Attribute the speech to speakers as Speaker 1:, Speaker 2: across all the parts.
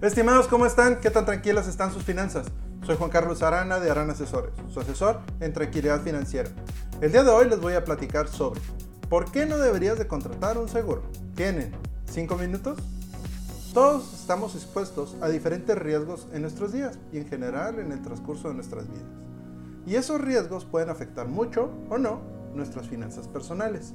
Speaker 1: Estimados, ¿cómo están? ¿Qué tan tranquilas están sus finanzas? Soy Juan Carlos Arana de Arana Asesores, su asesor en tranquilidad financiera. El día de hoy les voy a platicar sobre ¿por qué no deberías de contratar un seguro? ¿Tienen 5 minutos? Todos estamos expuestos a diferentes riesgos en nuestros días y en general en el transcurso de nuestras vidas. Y esos riesgos pueden afectar mucho o no nuestras finanzas personales.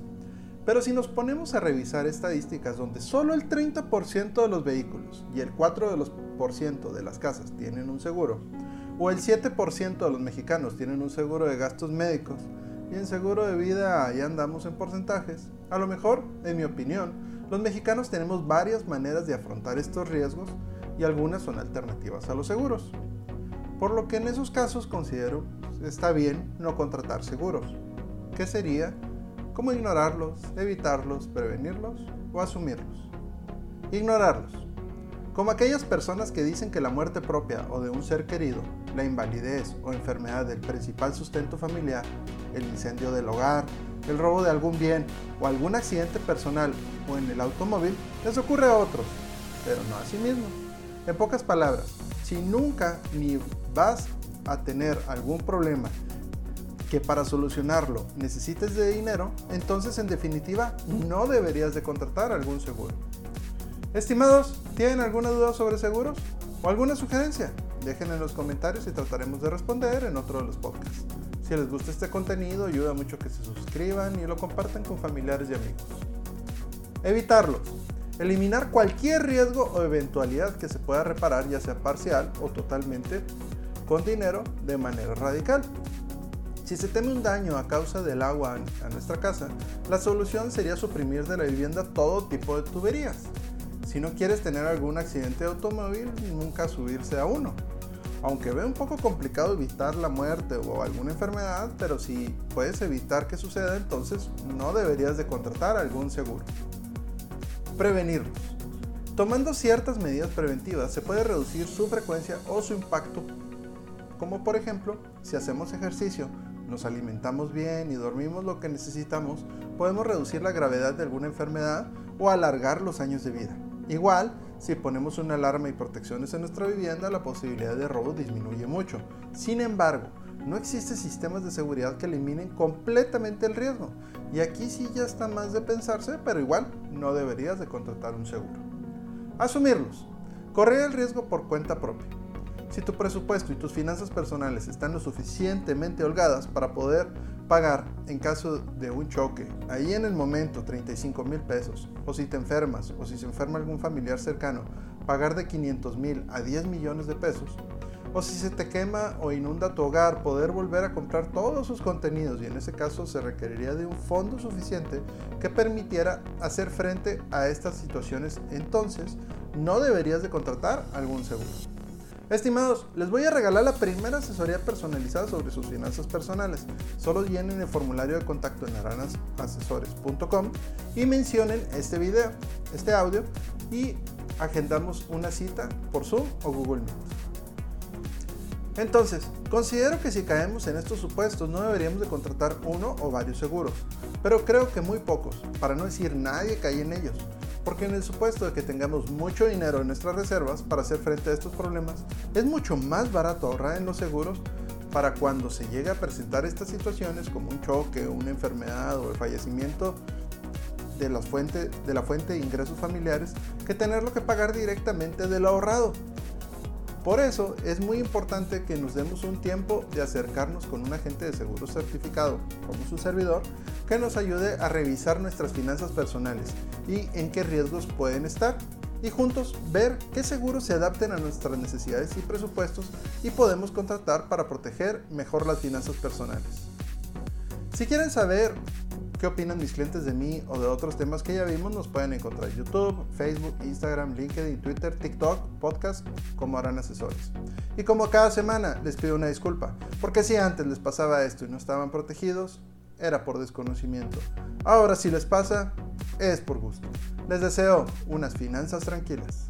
Speaker 1: Pero si nos ponemos a revisar estadísticas donde solo el 30% de los vehículos y el 4% de las casas tienen un seguro, o el 7% de los mexicanos tienen un seguro de gastos médicos, y en seguro de vida ahí andamos en porcentajes, a lo mejor, en mi opinión, los mexicanos tenemos varias maneras de afrontar estos riesgos y algunas son alternativas a los seguros. Por lo que en esos casos considero está bien no contratar seguros. ¿Qué sería? ¿Cómo ignorarlos, evitarlos, prevenirlos o asumirlos? Ignorarlos. Como aquellas personas que dicen que la muerte propia o de un ser querido, la invalidez o enfermedad del principal sustento familiar, el incendio del hogar, el robo de algún bien o algún accidente personal o en el automóvil les ocurre a otros, pero no a sí mismos. En pocas palabras, si nunca ni vas a tener algún problema que para solucionarlo necesites de dinero, entonces en definitiva no deberías de contratar algún seguro. Estimados, ¿tienen alguna duda sobre seguros o alguna sugerencia? Dejen en los comentarios y trataremos de responder en otro de los podcasts. Si les gusta este contenido, ayuda mucho que se suscriban y lo compartan con familiares y amigos. Evitarlos. Eliminar cualquier riesgo o eventualidad que se pueda reparar, ya sea parcial o totalmente, con dinero de manera radical. Si se teme un daño a causa del agua a nuestra casa, la solución sería suprimir de la vivienda todo tipo de tuberías. Si no quieres tener algún accidente de automóvil, nunca subirse a uno. Aunque ve un poco complicado evitar la muerte o alguna enfermedad, pero si puedes evitar que suceda, entonces no deberías de contratar algún seguro. Prevenirlos. Tomando ciertas medidas preventivas se puede reducir su frecuencia o su impacto, como por ejemplo, si hacemos ejercicio, nos alimentamos bien y dormimos lo que necesitamos, podemos reducir la gravedad de alguna enfermedad o alargar los años de vida. Igual, si ponemos una alarma y protecciones en nuestra vivienda, la posibilidad de robo disminuye mucho. Sin embargo, no existen sistemas de seguridad que eliminen completamente el riesgo. Y aquí sí ya está más de pensarse, pero igual no deberías de contratar un seguro. Asumirlos. Correr el riesgo por cuenta propia. Si tu presupuesto y tus finanzas personales están lo suficientemente holgadas para poder pagar en caso de un choque, ahí en el momento 35 mil pesos, o si te enfermas o si se enferma algún familiar cercano, pagar de 500 mil a 10 millones de pesos, o si se te quema o inunda tu hogar, poder volver a comprar todos sus contenidos y en ese caso se requeriría de un fondo suficiente que permitiera hacer frente a estas situaciones, entonces no deberías de contratar algún seguro. Estimados, les voy a regalar la primera asesoría personalizada sobre sus finanzas personales. Solo llenen el formulario de contacto en aranasasesores.com y mencionen este video, este audio y agendamos una cita por Zoom o Google Meet. Entonces, considero que si caemos en estos supuestos no deberíamos de contratar uno o varios seguros, pero creo que muy pocos, para no decir nadie cae en ellos porque en el supuesto de que tengamos mucho dinero en nuestras reservas para hacer frente a estos problemas, es mucho más barato ahorrar en los seguros para cuando se llegue a presentar estas situaciones como un choque, una enfermedad o el fallecimiento de la fuente de, la fuente de ingresos familiares que tenerlo que pagar directamente del ahorrado. Por eso es muy importante que nos demos un tiempo de acercarnos con un agente de seguro certificado como su servidor que nos ayude a revisar nuestras finanzas personales y en qué riesgos pueden estar y juntos ver qué seguros se adapten a nuestras necesidades y presupuestos y podemos contratar para proteger mejor las finanzas personales. Si quieren saber qué opinan mis clientes de mí o de otros temas que ya vimos, nos pueden encontrar en YouTube, Facebook, Instagram, LinkedIn, Twitter, TikTok, podcast, como harán asesores. Y como cada semana les pido una disculpa, porque si antes les pasaba esto y no estaban protegidos, era por desconocimiento. Ahora si les pasa, es por gusto. Les deseo unas finanzas tranquilas.